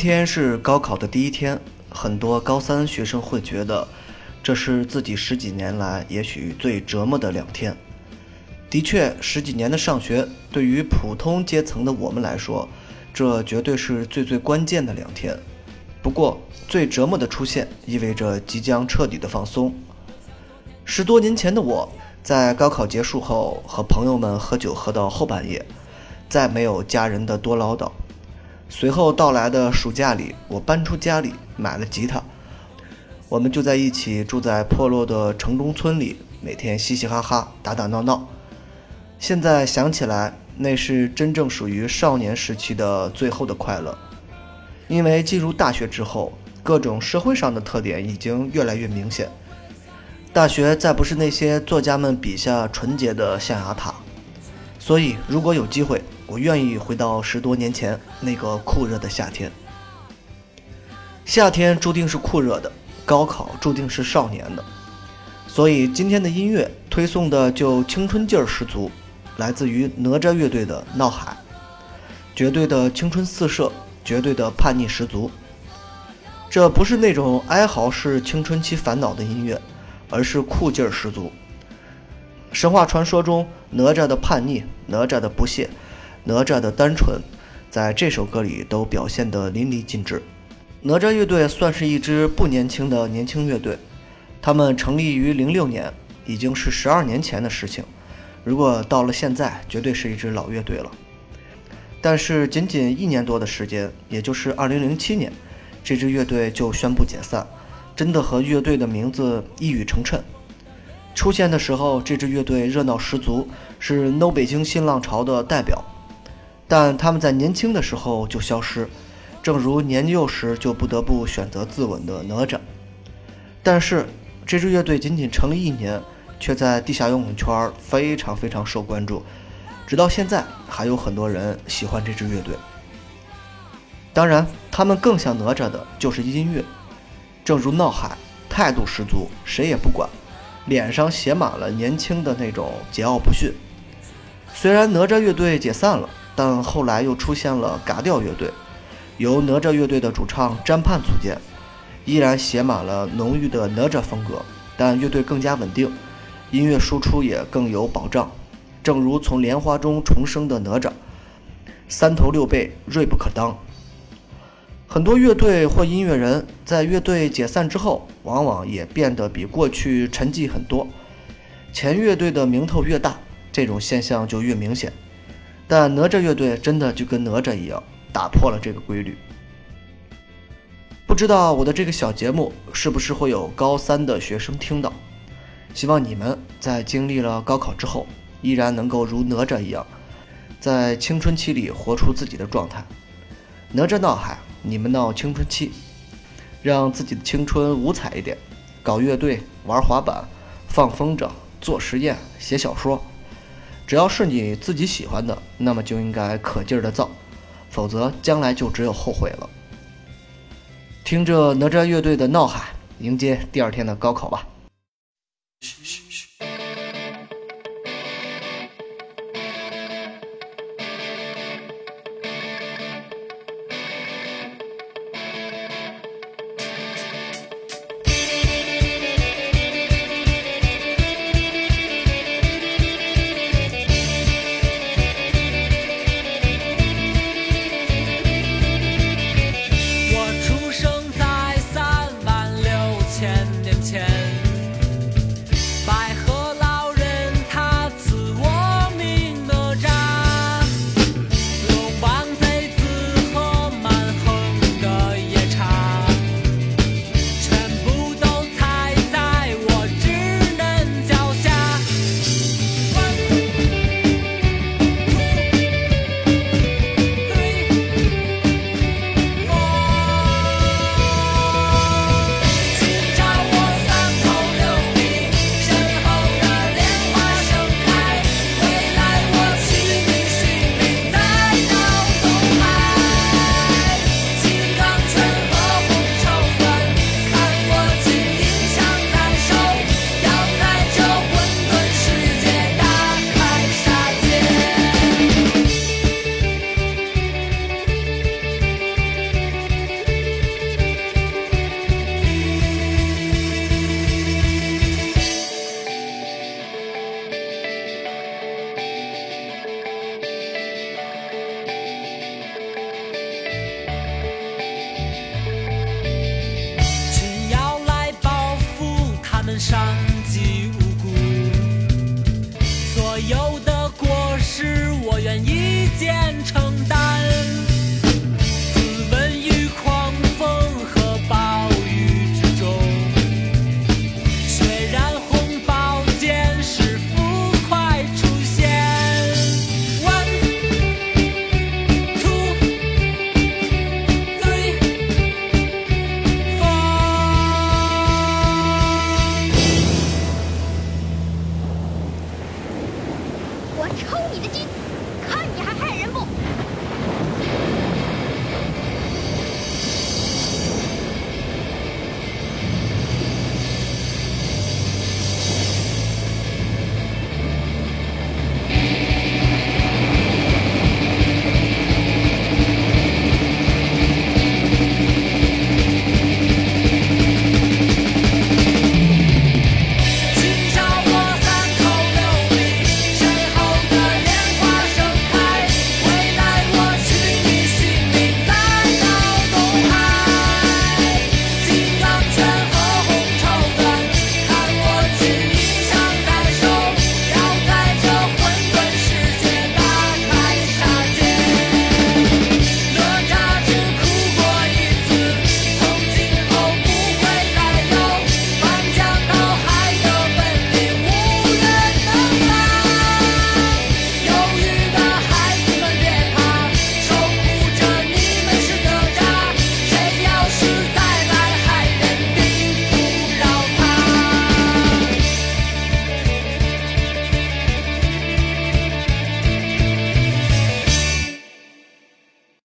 天是高考的第一天，很多高三学生会觉得这是自己十几年来也许最折磨的两天。的确，十几年的上学对于普通阶层的我们来说，这绝对是最最关键的两天。不过，最折磨的出现意味着即将彻底的放松。十多年前的我，在高考结束后和朋友们喝酒喝到后半夜，再没有家人的多唠叨。随后到来的暑假里，我搬出家里买了吉他，我们就在一起住在破落的城中村里，每天嘻嘻哈哈、打打闹闹。现在想起来，那是真正属于少年时期的最后的快乐。因为进入大学之后，各种社会上的特点已经越来越明显，大学再不是那些作家们笔下纯洁的象牙塔。所以，如果有机会，我愿意回到十多年前那个酷热的夏天。夏天注定是酷热的，高考注定是少年的，所以今天的音乐推送的就青春劲儿十足，来自于哪吒乐队的《闹海》，绝对的青春四射，绝对的叛逆十足。这不是那种哀嚎式青春期烦恼的音乐，而是酷劲儿十足。神话传说中哪吒的叛逆，哪吒的不屑，哪吒的单纯，在这首歌里都表现得淋漓尽致。哪吒乐队算是一支不年轻的年轻乐队，他们成立于零六年，已经是十二年前的事情。如果到了现在，绝对是一支老乐队了。但是仅仅一年多的时间，也就是二零零七年，这支乐队就宣布解散，真的和乐队的名字一语成谶。出现的时候，这支乐队热闹十足，是 No 北京新浪潮的代表。但他们在年轻的时候就消失，正如年幼时就不得不选择自刎的哪吒。但是这支乐队仅仅成立一年，却在地下摇滚圈非常非常受关注，直到现在还有很多人喜欢这支乐队。当然，他们更像哪吒的就是音乐，正如闹海，态度十足，谁也不管。脸上写满了年轻的那种桀骜不驯。虽然哪吒乐队解散了，但后来又出现了嘎调乐队，由哪吒乐队的主唱詹盼组建，依然写满了浓郁的哪吒风格，但乐队更加稳定，音乐输出也更有保障。正如从莲花中重生的哪吒，三头六臂，锐不可当。很多乐队或音乐人在乐队解散之后，往往也变得比过去沉寂很多。前乐队的名头越大，这种现象就越明显。但哪吒乐队真的就跟哪吒一样，打破了这个规律。不知道我的这个小节目是不是会有高三的学生听到？希望你们在经历了高考之后，依然能够如哪吒一样，在青春期里活出自己的状态。哪吒闹海。你们闹青春期，让自己的青春五彩一点，搞乐队、玩滑板、放风筝、做实验、写小说，只要是你自己喜欢的，那么就应该可劲儿的造，否则将来就只有后悔了。听着哪吒乐队的《闹海》，迎接第二天的高考吧。the DVD.